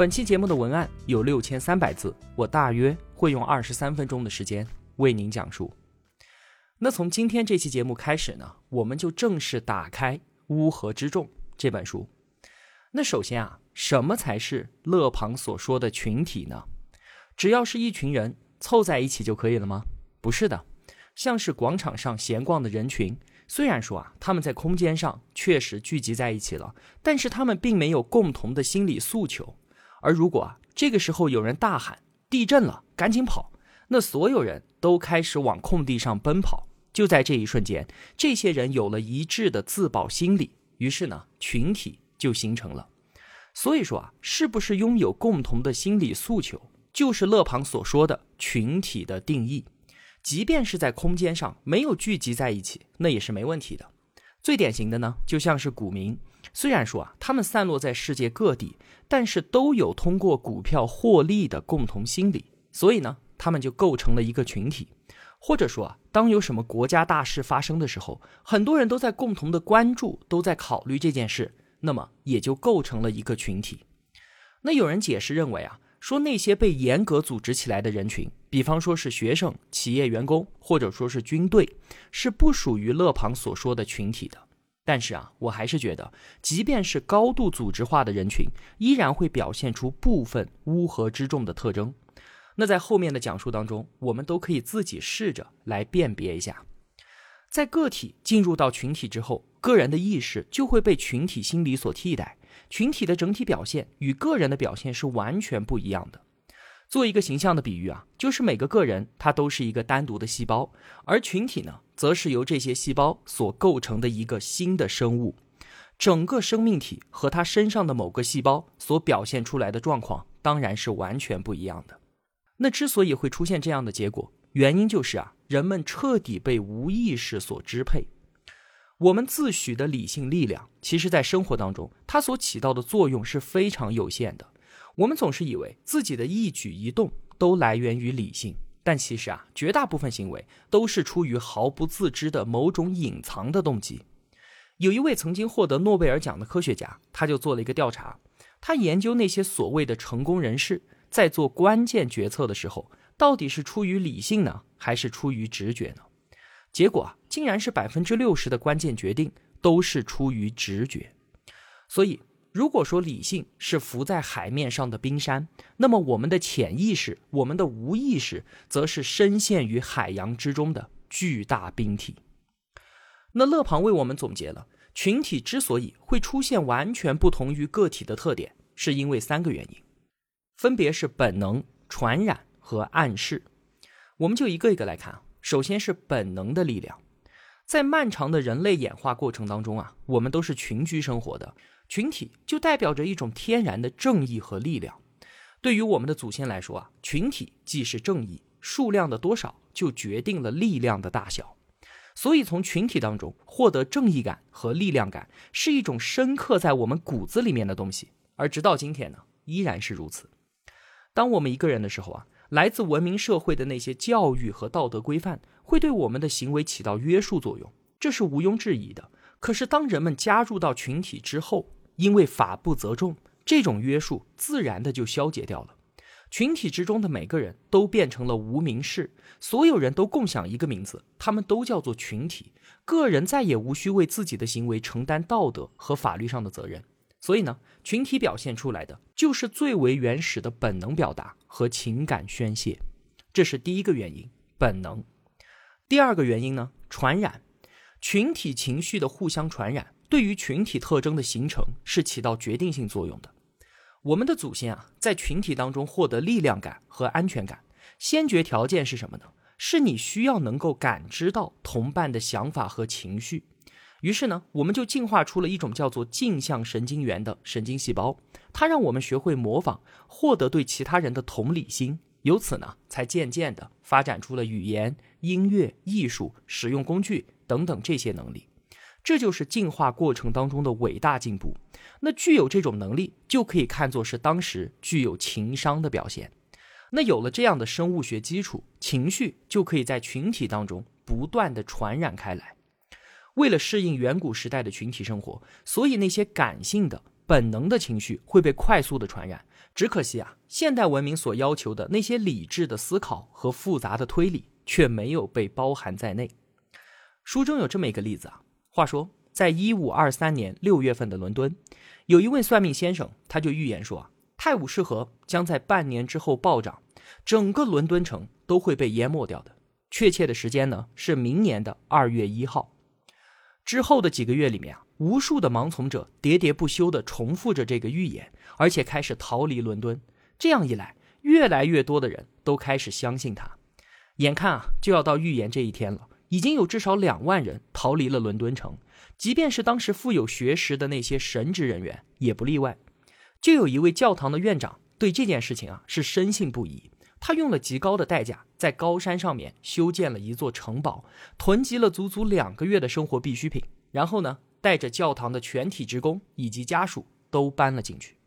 本期节目的文案有六千三百字，我大约会用二十三分钟的时间为您讲述。那从今天这期节目开始呢，我们就正式打开《乌合之众》这本书。那首先啊，什么才是勒庞所说的群体呢？只要是一群人凑在一起就可以了吗？不是的，像是广场上闲逛的人群，虽然说啊，他们在空间上确实聚集在一起了，但是他们并没有共同的心理诉求。而如果啊，这个时候有人大喊“地震了，赶紧跑”，那所有人都开始往空地上奔跑。就在这一瞬间，这些人有了一致的自保心理，于是呢，群体就形成了。所以说啊，是不是拥有共同的心理诉求，就是勒庞所说的群体的定义。即便是在空间上没有聚集在一起，那也是没问题的。最典型的呢，就像是股民。虽然说啊，他们散落在世界各地，但是都有通过股票获利的共同心理，所以呢，他们就构成了一个群体。或者说啊，当有什么国家大事发生的时候，很多人都在共同的关注，都在考虑这件事，那么也就构成了一个群体。那有人解释认为啊，说那些被严格组织起来的人群，比方说是学生、企业员工，或者说是军队，是不属于勒庞所说的群体的。但是啊，我还是觉得，即便是高度组织化的人群，依然会表现出部分乌合之众的特征。那在后面的讲述当中，我们都可以自己试着来辨别一下。在个体进入到群体之后，个人的意识就会被群体心理所替代，群体的整体表现与个人的表现是完全不一样的。做一个形象的比喻啊，就是每个个人他都是一个单独的细胞，而群体呢，则是由这些细胞所构成的一个新的生物。整个生命体和他身上的某个细胞所表现出来的状况，当然是完全不一样的。那之所以会出现这样的结果，原因就是啊，人们彻底被无意识所支配。我们自诩的理性力量，其实在生活当中，它所起到的作用是非常有限的。我们总是以为自己的一举一动都来源于理性，但其实啊，绝大部分行为都是出于毫不自知的某种隐藏的动机。有一位曾经获得诺贝尔奖的科学家，他就做了一个调查，他研究那些所谓的成功人士在做关键决策的时候，到底是出于理性呢，还是出于直觉呢？结果啊，竟然是百分之六十的关键决定都是出于直觉。所以。如果说理性是浮在海面上的冰山，那么我们的潜意识、我们的无意识，则是深陷于海洋之中的巨大冰体。那勒庞为我们总结了群体之所以会出现完全不同于个体的特点，是因为三个原因，分别是本能、传染和暗示。我们就一个一个来看啊。首先是本能的力量，在漫长的人类演化过程当中啊，我们都是群居生活的。群体就代表着一种天然的正义和力量。对于我们的祖先来说啊，群体既是正义，数量的多少就决定了力量的大小。所以，从群体当中获得正义感和力量感，是一种深刻在我们骨子里面的东西。而直到今天呢，依然是如此。当我们一个人的时候啊，来自文明社会的那些教育和道德规范，会对我们的行为起到约束作用，这是毋庸置疑的。可是，当人们加入到群体之后，因为法不责众，这种约束自然的就消解掉了。群体之中的每个人都变成了无名氏，所有人都共享一个名字，他们都叫做群体。个人再也无需为自己的行为承担道德和法律上的责任。所以呢，群体表现出来的就是最为原始的本能表达和情感宣泄，这是第一个原因，本能。第二个原因呢，传染，群体情绪的互相传染。对于群体特征的形成是起到决定性作用的。我们的祖先啊，在群体当中获得力量感和安全感，先决条件是什么呢？是你需要能够感知到同伴的想法和情绪。于是呢，我们就进化出了一种叫做镜像神经元的神经细胞，它让我们学会模仿，获得对其他人的同理心，由此呢，才渐渐的发展出了语言、音乐、艺术、使用工具等等这些能力。这就是进化过程当中的伟大进步。那具有这种能力，就可以看作是当时具有情商的表现。那有了这样的生物学基础，情绪就可以在群体当中不断的传染开来。为了适应远古时代的群体生活，所以那些感性的、本能的情绪会被快速的传染。只可惜啊，现代文明所要求的那些理智的思考和复杂的推理却没有被包含在内。书中有这么一个例子啊。话说，在一五二三年六月份的伦敦，有一位算命先生，他就预言说啊，泰晤士河将在半年之后暴涨，整个伦敦城都会被淹没掉的。确切的时间呢，是明年的二月一号。之后的几个月里面啊，无数的盲从者喋喋不休地重复着这个预言，而且开始逃离伦敦。这样一来，越来越多的人都开始相信他。眼看啊，就要到预言这一天了。已经有至少两万人逃离了伦敦城，即便是当时富有学识的那些神职人员也不例外。就有一位教堂的院长对这件事情啊是深信不疑，他用了极高的代价在高山上面修建了一座城堡，囤积了足足两个月的生活必需品，然后呢带着教堂的全体职工以及家属都搬了进去。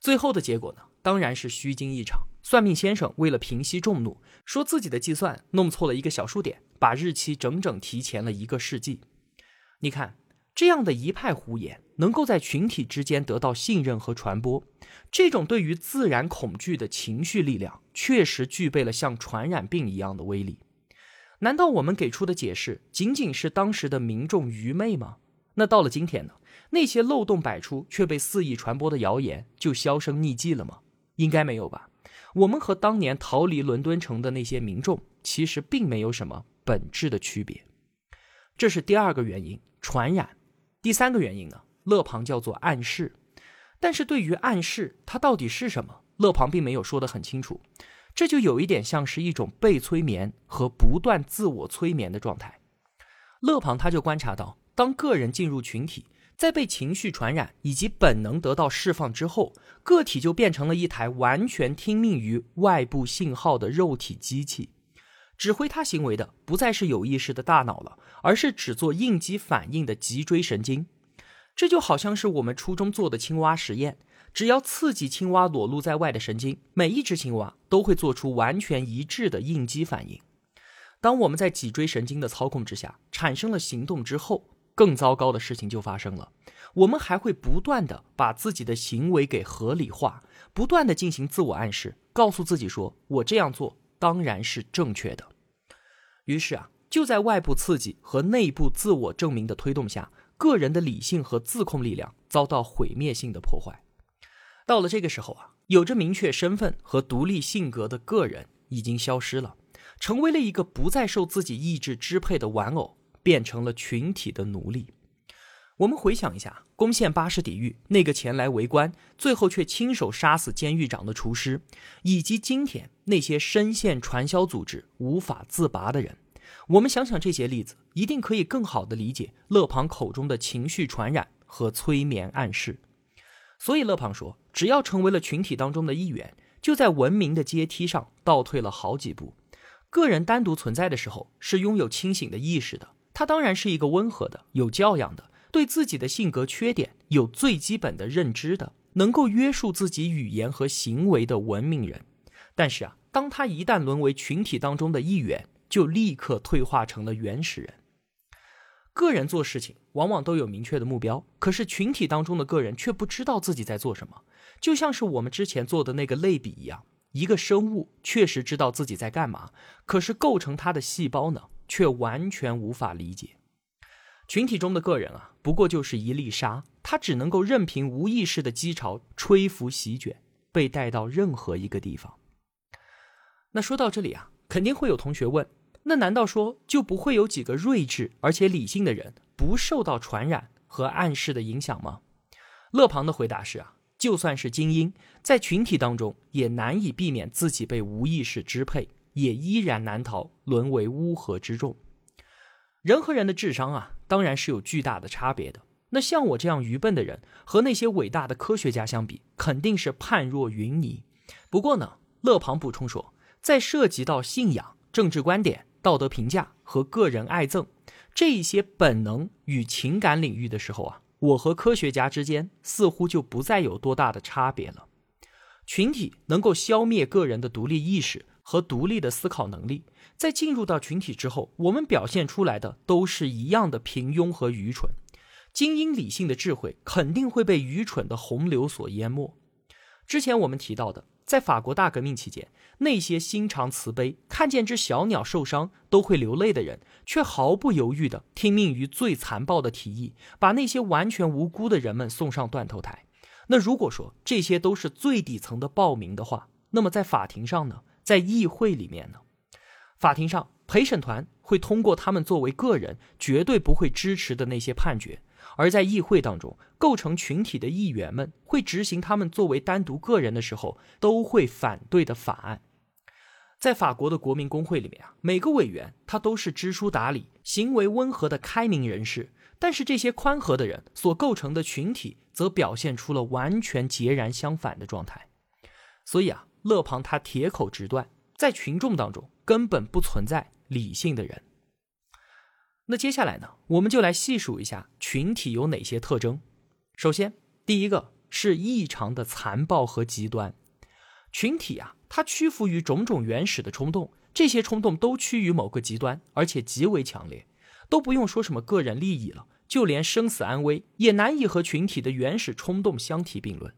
最后的结果呢当然是虚惊一场。算命先生为了平息众怒，说自己的计算弄错了一个小数点，把日期整整提前了一个世纪。你看，这样的一派胡言，能够在群体之间得到信任和传播，这种对于自然恐惧的情绪力量，确实具备了像传染病一样的威力。难道我们给出的解释仅仅是当时的民众愚昧吗？那到了今天呢？那些漏洞百出却被肆意传播的谣言就销声匿迹了吗？应该没有吧。我们和当年逃离伦敦城的那些民众其实并没有什么本质的区别，这是第二个原因，传染。第三个原因呢，勒庞叫做暗示。但是对于暗示，它到底是什么，勒庞并没有说得很清楚。这就有一点像是一种被催眠和不断自我催眠的状态。勒庞他就观察到，当个人进入群体。在被情绪传染以及本能得到释放之后，个体就变成了一台完全听命于外部信号的肉体机器，指挥他行为的不再是有意识的大脑了，而是只做应激反应的脊椎神经。这就好像是我们初中做的青蛙实验，只要刺激青蛙裸露在外的神经，每一只青蛙都会做出完全一致的应激反应。当我们在脊椎神经的操控之下产生了行动之后。更糟糕的事情就发生了，我们还会不断的把自己的行为给合理化，不断的进行自我暗示，告诉自己说：“我这样做当然是正确的。”于是啊，就在外部刺激和内部自我证明的推动下，个人的理性和自控力量遭到毁灭性的破坏。到了这个时候啊，有着明确身份和独立性格的个人已经消失了，成为了一个不再受自己意志支配的玩偶。变成了群体的奴隶。我们回想一下，攻陷巴士底狱那个前来围观，最后却亲手杀死监狱长的厨师，以及今天那些深陷传销组织无法自拔的人，我们想想这些例子，一定可以更好的理解勒庞口中的情绪传染和催眠暗示。所以勒庞说，只要成为了群体当中的一员，就在文明的阶梯上倒退了好几步。个人单独存在的时候，是拥有清醒的意识的。他当然是一个温和的、有教养的，对自己的性格缺点有最基本的认知的，能够约束自己语言和行为的文明人。但是啊，当他一旦沦为群体当中的一员，就立刻退化成了原始人。个人做事情往往都有明确的目标，可是群体当中的个人却不知道自己在做什么。就像是我们之前做的那个类比一样，一个生物确实知道自己在干嘛，可是构成它的细胞呢？却完全无法理解，群体中的个人啊，不过就是一粒沙，他只能够任凭无意识的激潮吹拂席卷，被带到任何一个地方。那说到这里啊，肯定会有同学问：那难道说就不会有几个睿智而且理性的人不受到传染和暗示的影响吗？勒庞的回答是啊，就算是精英，在群体当中也难以避免自己被无意识支配。也依然难逃沦为乌合之众。人和人的智商啊，当然是有巨大的差别的。那像我这样愚笨的人，和那些伟大的科学家相比，肯定是判若云泥。不过呢，勒庞补充说，在涉及到信仰、政治观点、道德评价和个人爱憎这一些本能与情感领域的时候啊，我和科学家之间似乎就不再有多大的差别了。群体能够消灭个人的独立意识和独立的思考能力，在进入到群体之后，我们表现出来的都是一样的平庸和愚蠢。精英理性的智慧肯定会被愚蠢的洪流所淹没。之前我们提到的，在法国大革命期间，那些心肠慈悲、看见只小鸟受伤都会流泪的人，却毫不犹豫地听命于最残暴的提议，把那些完全无辜的人们送上断头台。那如果说这些都是最底层的暴民的话，那么在法庭上呢？在议会里面呢？法庭上，陪审团会通过他们作为个人绝对不会支持的那些判决；而在议会当中，构成群体的议员们会执行他们作为单独个人的时候都会反对的法案。在法国的国民工会里面啊，每个委员他都是知书达理、行为温和的开明人士。但是这些宽和的人所构成的群体，则表现出了完全截然相反的状态。所以啊，勒庞他铁口直断，在群众当中根本不存在理性的人。那接下来呢，我们就来细数一下群体有哪些特征。首先，第一个是异常的残暴和极端。群体啊，它屈服于种种原始的冲动，这些冲动都趋于某个极端，而且极为强烈。都不用说什么个人利益了，就连生死安危也难以和群体的原始冲动相提并论。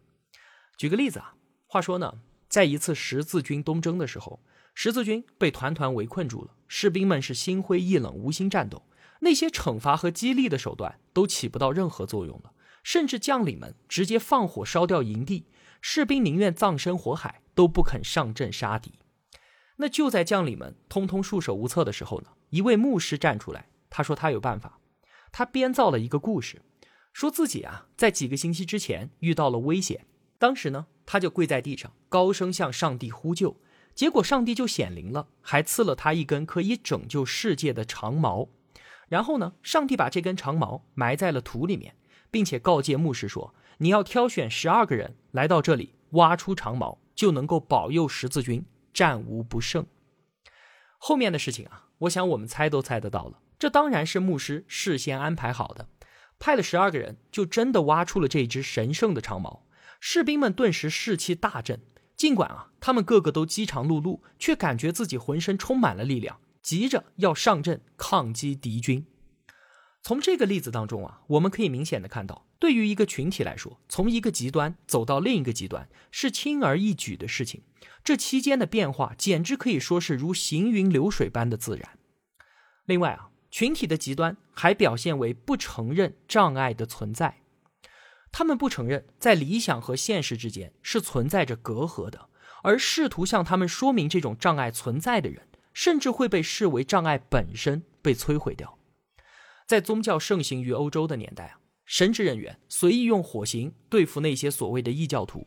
举个例子啊，话说呢，在一次十字军东征的时候，十字军被团团围困住了，士兵们是心灰意冷，无心战斗。那些惩罚和激励的手段都起不到任何作用了，甚至将领们直接放火烧掉营地，士兵宁愿葬身火海，都不肯上阵杀敌。那就在将领们通通束手无策的时候呢，一位牧师站出来。他说他有办法，他编造了一个故事，说自己啊在几个星期之前遇到了危险，当时呢他就跪在地上，高声向上帝呼救，结果上帝就显灵了，还赐了他一根可以拯救世界的长矛，然后呢上帝把这根长矛埋在了土里面，并且告诫牧师说，你要挑选十二个人来到这里挖出长矛，就能够保佑十字军战无不胜。后面的事情啊，我想我们猜都猜得到了。这当然是牧师事先安排好的，派了十二个人，就真的挖出了这只神圣的长矛。士兵们顿时士气大振，尽管啊，他们个个都饥肠辘辘，却感觉自己浑身充满了力量，急着要上阵抗击敌军。从这个例子当中啊，我们可以明显的看到，对于一个群体来说，从一个极端走到另一个极端是轻而易举的事情，这期间的变化简直可以说是如行云流水般的自然。另外啊。群体的极端还表现为不承认障碍的存在，他们不承认在理想和现实之间是存在着隔阂的，而试图向他们说明这种障碍存在的人，甚至会被视为障碍本身被摧毁掉。在宗教盛行于欧洲的年代啊，神职人员随意用火刑对付那些所谓的异教徒，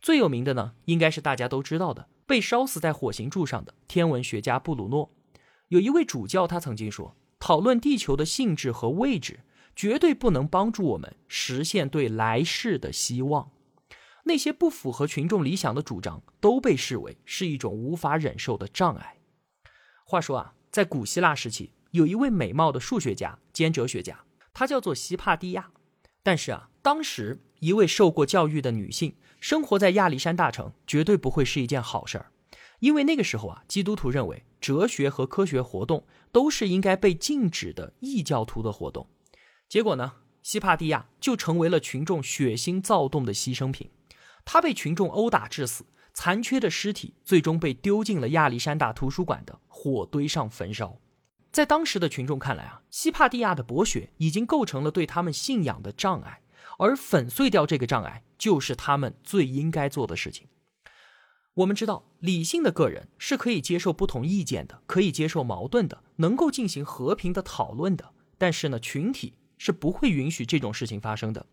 最有名的呢，应该是大家都知道的被烧死在火刑柱上的天文学家布鲁诺。有一位主教，他曾经说。讨论地球的性质和位置，绝对不能帮助我们实现对来世的希望。那些不符合群众理想的主张，都被视为是一种无法忍受的障碍。话说啊，在古希腊时期，有一位美貌的数学家兼哲学家，他叫做希帕蒂亚。但是啊，当时一位受过教育的女性生活在亚历山大城，绝对不会是一件好事儿。因为那个时候啊，基督徒认为哲学和科学活动都是应该被禁止的异教徒的活动。结果呢，西帕蒂亚就成为了群众血腥躁动的牺牲品。他被群众殴打致死，残缺的尸体最终被丢进了亚历山大图书馆的火堆上焚烧。在当时的群众看来啊，西帕蒂亚的博学已经构成了对他们信仰的障碍，而粉碎掉这个障碍就是他们最应该做的事情。我们知道，理性的个人是可以接受不同意见的，可以接受矛盾的，能够进行和平的讨论的。但是呢，群体是不会允许这种事情发生的。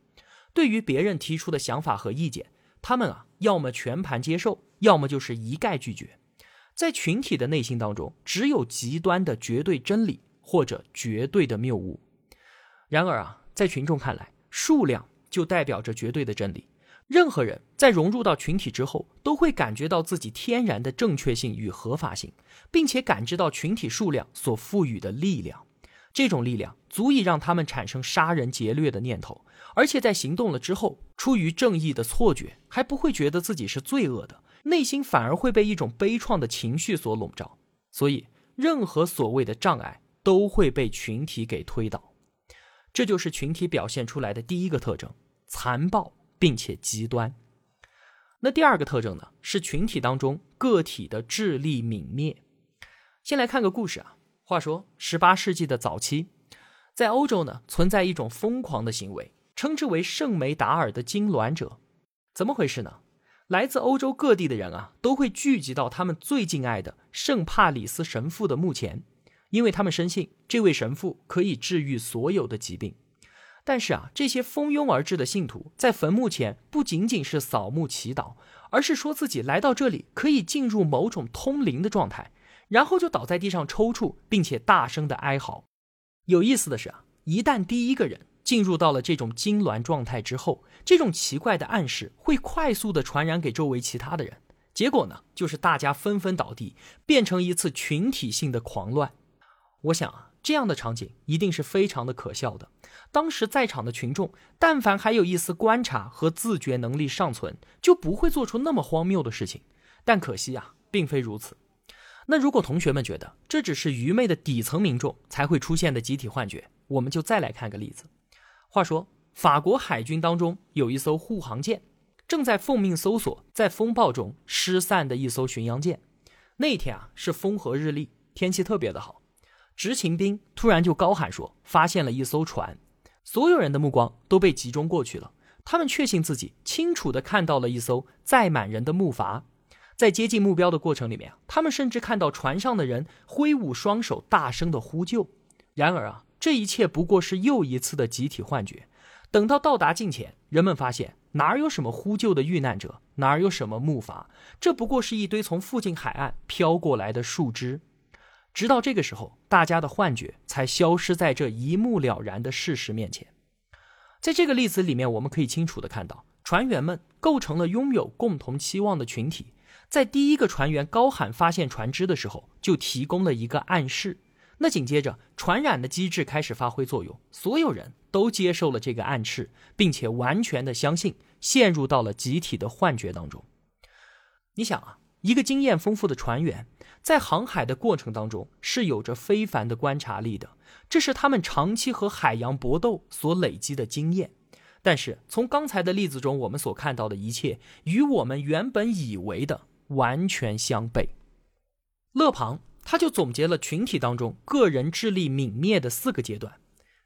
对于别人提出的想法和意见，他们啊，要么全盘接受，要么就是一概拒绝。在群体的内心当中，只有极端的绝对真理或者绝对的谬误。然而啊，在群众看来，数量就代表着绝对的真理。任何人在融入到群体之后，都会感觉到自己天然的正确性与合法性，并且感知到群体数量所赋予的力量。这种力量足以让他们产生杀人劫掠的念头，而且在行动了之后，出于正义的错觉，还不会觉得自己是罪恶的，内心反而会被一种悲怆的情绪所笼罩。所以，任何所谓的障碍都会被群体给推倒。这就是群体表现出来的第一个特征：残暴。并且极端。那第二个特征呢，是群体当中个体的智力泯灭。先来看个故事啊。话说，十八世纪的早期，在欧洲呢，存在一种疯狂的行为，称之为圣梅达尔的痉挛者。怎么回事呢？来自欧洲各地的人啊，都会聚集到他们最敬爱的圣帕里斯神父的墓前，因为他们深信这位神父可以治愈所有的疾病。但是啊，这些蜂拥而至的信徒在坟墓前不仅仅是扫墓祈祷，而是说自己来到这里可以进入某种通灵的状态，然后就倒在地上抽搐，并且大声的哀嚎。有意思的是啊，一旦第一个人进入到了这种痉挛状态之后，这种奇怪的暗示会快速的传染给周围其他的人，结果呢，就是大家纷纷倒地，变成一次群体性的狂乱。我想啊。这样的场景一定是非常的可笑的。当时在场的群众，但凡还有一丝观察和自觉能力尚存，就不会做出那么荒谬的事情。但可惜啊，并非如此。那如果同学们觉得这只是愚昧的底层民众才会出现的集体幻觉，我们就再来看个例子。话说，法国海军当中有一艘护航舰，正在奉命搜索在风暴中失散的一艘巡洋舰。那天啊，是风和日丽，天气特别的好。执勤兵突然就高喊说：“发现了一艘船！”所有人的目光都被集中过去了。他们确信自己清楚地看到了一艘载满人的木筏。在接近目标的过程里面他们甚至看到船上的人挥舞双手，大声的呼救。然而啊，这一切不过是又一次的集体幻觉。等到到达近前，人们发现哪有什么呼救的遇难者，哪有什么木筏，这不过是一堆从附近海岸飘过来的树枝。直到这个时候，大家的幻觉才消失在这一目了然的事实面前。在这个例子里面，我们可以清楚的看到，船员们构成了拥有共同期望的群体。在第一个船员高喊发现船只的时候，就提供了一个暗示。那紧接着，传染的机制开始发挥作用，所有人都接受了这个暗示，并且完全的相信，陷入到了集体的幻觉当中。你想啊，一个经验丰富的船员。在航海的过程当中，是有着非凡的观察力的，这是他们长期和海洋搏斗所累积的经验。但是从刚才的例子中，我们所看到的一切与我们原本以为的完全相悖。勒庞他就总结了群体当中个人智力泯灭的四个阶段：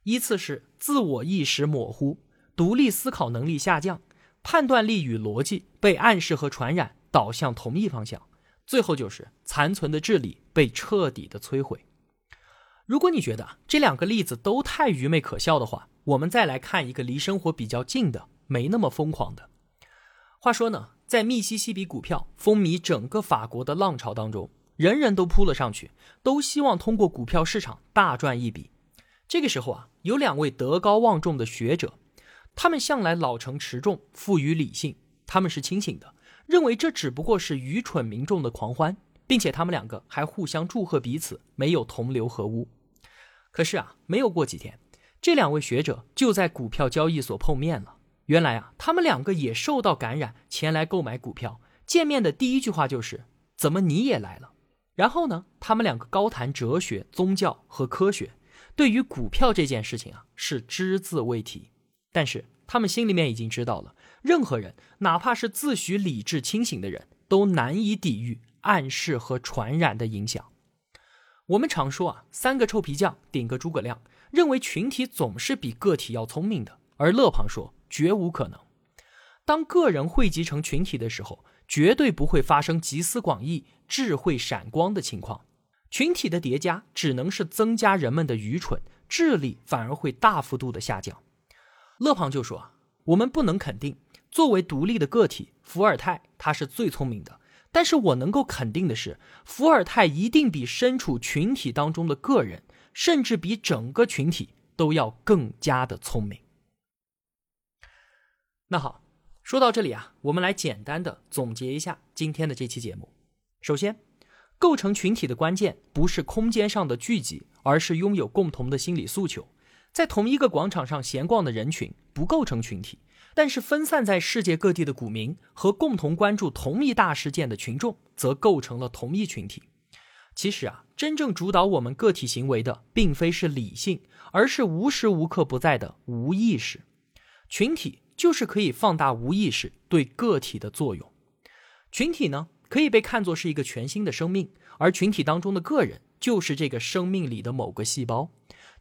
依次是自我意识模糊、独立思考能力下降、判断力与逻辑被暗示和传染导向同一方向。最后就是残存的智力被彻底的摧毁。如果你觉得这两个例子都太愚昧可笑的话，我们再来看一个离生活比较近的、没那么疯狂的。话说呢，在密西西比股票风靡整个法国的浪潮当中，人人都扑了上去，都希望通过股票市场大赚一笔。这个时候啊，有两位德高望重的学者，他们向来老成持重，富于理性，他们是清醒的。认为这只不过是愚蠢民众的狂欢，并且他们两个还互相祝贺彼此没有同流合污。可是啊，没有过几天，这两位学者就在股票交易所碰面了。原来啊，他们两个也受到感染，前来购买股票。见面的第一句话就是：“怎么你也来了？”然后呢，他们两个高谈哲学、宗教和科学，对于股票这件事情啊，是只字未提。但是他们心里面已经知道了。任何人，哪怕是自诩理智清醒的人，都难以抵御暗示和传染的影响。我们常说啊，三个臭皮匠顶个诸葛亮，认为群体总是比个体要聪明的。而勒庞说，绝无可能。当个人汇集成群体的时候，绝对不会发生集思广益、智慧闪光的情况。群体的叠加只能是增加人们的愚蠢，智力反而会大幅度的下降。勒庞就说，我们不能肯定。作为独立的个体，伏尔泰他是最聪明的。但是我能够肯定的是，伏尔泰一定比身处群体当中的个人，甚至比整个群体都要更加的聪明。那好，说到这里啊，我们来简单的总结一下今天的这期节目。首先，构成群体的关键不是空间上的聚集，而是拥有共同的心理诉求。在同一个广场上闲逛的人群不构成群体，但是分散在世界各地的股民和共同关注同一大事件的群众则构成了同一群体。其实啊，真正主导我们个体行为的，并非是理性，而是无时无刻不在的无意识。群体就是可以放大无意识对个体的作用。群体呢，可以被看作是一个全新的生命，而群体当中的个人就是这个生命里的某个细胞。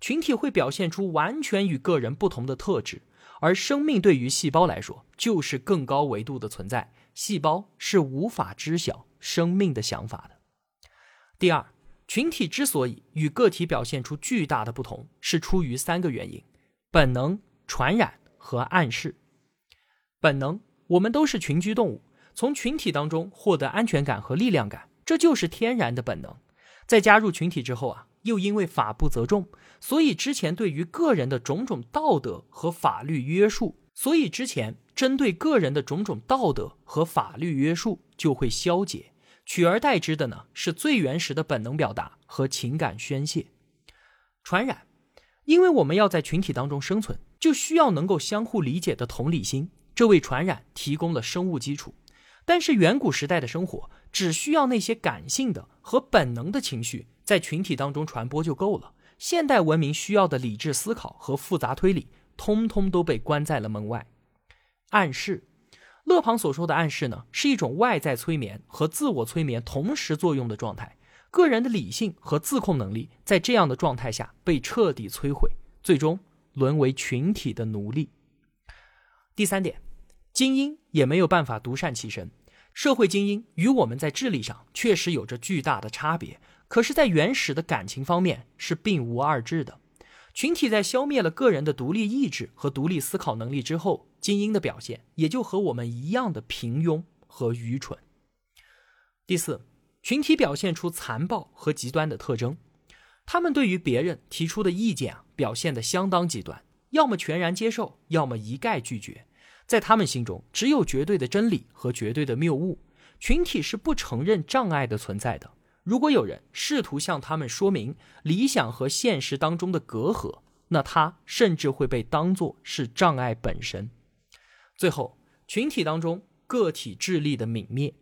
群体会表现出完全与个人不同的特质，而生命对于细胞来说就是更高维度的存在。细胞是无法知晓生命的想法的。第二，群体之所以与个体表现出巨大的不同，是出于三个原因：本能、传染和暗示。本能，我们都是群居动物，从群体当中获得安全感和力量感，这就是天然的本能。在加入群体之后啊。又因为法不责众，所以之前对于个人的种种道德和法律约束，所以之前针对个人的种种道德和法律约束就会消解，取而代之的呢是最原始的本能表达和情感宣泄。传染，因为我们要在群体当中生存，就需要能够相互理解的同理心，这为传染提供了生物基础。但是远古时代的生活只需要那些感性的和本能的情绪。在群体当中传播就够了。现代文明需要的理智思考和复杂推理，通通都被关在了门外。暗示，勒庞所说的暗示呢，是一种外在催眠和自我催眠同时作用的状态。个人的理性和自控能力在这样的状态下被彻底摧毁，最终沦为群体的奴隶。第三点，精英也没有办法独善其身。社会精英与我们在智力上确实有着巨大的差别。可是，在原始的感情方面是并无二致的。群体在消灭了个人的独立意志和独立思考能力之后，精英的表现也就和我们一样的平庸和愚蠢。第四，群体表现出残暴和极端的特征，他们对于别人提出的意见啊，表现的相当极端，要么全然接受，要么一概拒绝。在他们心中，只有绝对的真理和绝对的谬误。群体是不承认障碍的存在的。如果有人试图向他们说明理想和现实当中的隔阂，那他甚至会被当作是障碍本身。最后，群体当中个体智力的泯灭，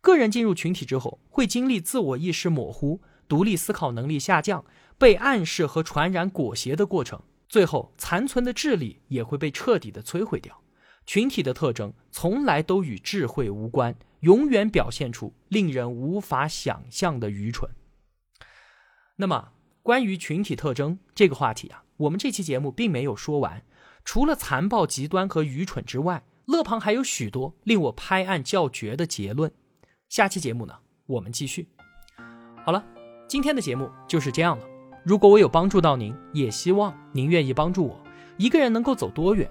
个人进入群体之后，会经历自我意识模糊、独立思考能力下降、被暗示和传染裹挟的过程，最后残存的智力也会被彻底的摧毁掉。群体的特征从来都与智慧无关。永远表现出令人无法想象的愚蠢。那么，关于群体特征这个话题啊，我们这期节目并没有说完。除了残暴、极端和愚蠢之外，勒庞还有许多令我拍案叫绝的结论。下期节目呢，我们继续。好了，今天的节目就是这样了。如果我有帮助到您，也希望您愿意帮助我。一个人能够走多远，